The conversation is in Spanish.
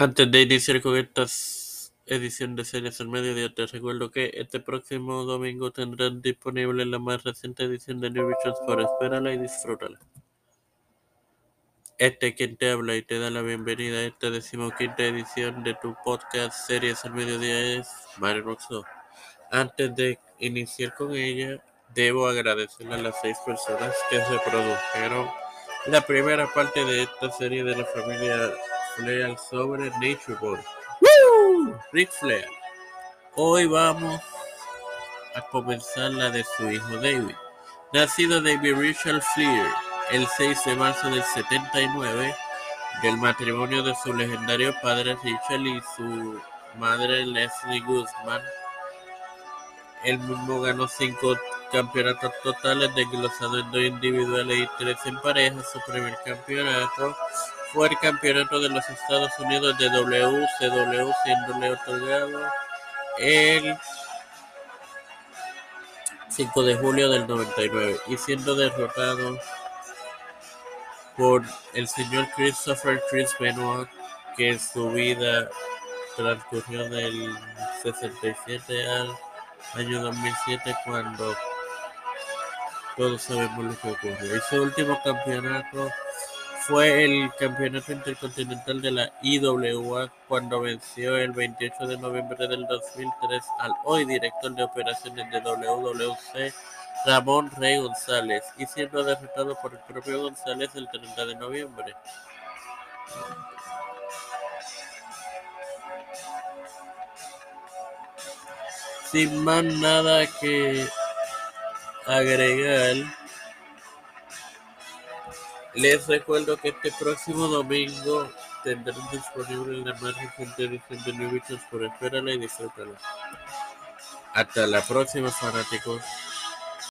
Antes de iniciar con esta edición de Series al Mediodía, te recuerdo que este próximo domingo tendrán disponible la más reciente edición de New Visions por Espérala y disfrútala. Este es quien te habla y te da la bienvenida a esta decimoquinta edición de tu podcast Series al Mediodía es Mario Roxo. Antes de iniciar con ella, debo agradecerle a las seis personas que se produjeron la primera parte de esta serie de la familia Flair sobre Nature Boy. ¡Woo! Rick Flair. Hoy vamos a comenzar la de su hijo David. Nacido David Richard Flair el 6 de marzo del 79 del matrimonio de su legendario padre Richard y su madre Leslie Guzman. Él mismo ganó cinco campeonatos totales desglosados en dos individuales y tres en pareja. Su primer campeonato fue el campeonato de los Estados Unidos de WCW, siéndole otorgado el 5 de julio del 99 y siendo derrotado por el señor Christopher Chris Benoit, que su vida transcurrió del 67 al año 2007 cuando todos sabemos lo que ocurrió. Y su último campeonato fue el campeonato intercontinental de la IWA cuando venció el 28 de noviembre del 2003 al hoy director de operaciones de WWC Ramón Rey González y siendo derrotado por el propio González el 30 de noviembre. Sin más nada que agregar, les recuerdo que este próximo domingo tendrán disponible la más reciente edición de New Visions por espérala y disfrútala. Hasta la próxima fanáticos.